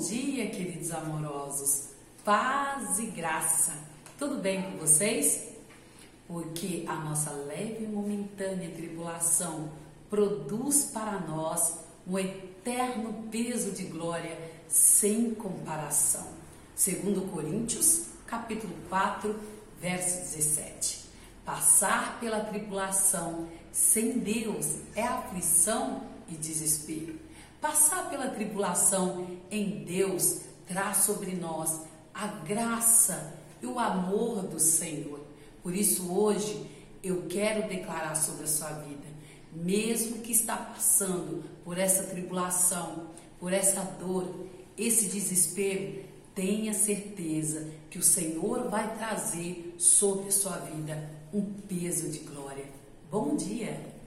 dia, queridos amorosos. Paz e graça. Tudo bem com vocês? Porque a nossa leve e momentânea tribulação produz para nós um eterno peso de glória sem comparação. Segundo Coríntios, capítulo 4, verso 17. Passar pela tribulação sem Deus é aflição e desespero Passar pela tribulação em Deus traz sobre nós a graça e o amor do Senhor. Por isso, hoje, eu quero declarar sobre a sua vida, mesmo que está passando por essa tribulação, por essa dor, esse desespero, tenha certeza que o Senhor vai trazer sobre a sua vida um peso de glória. Bom dia!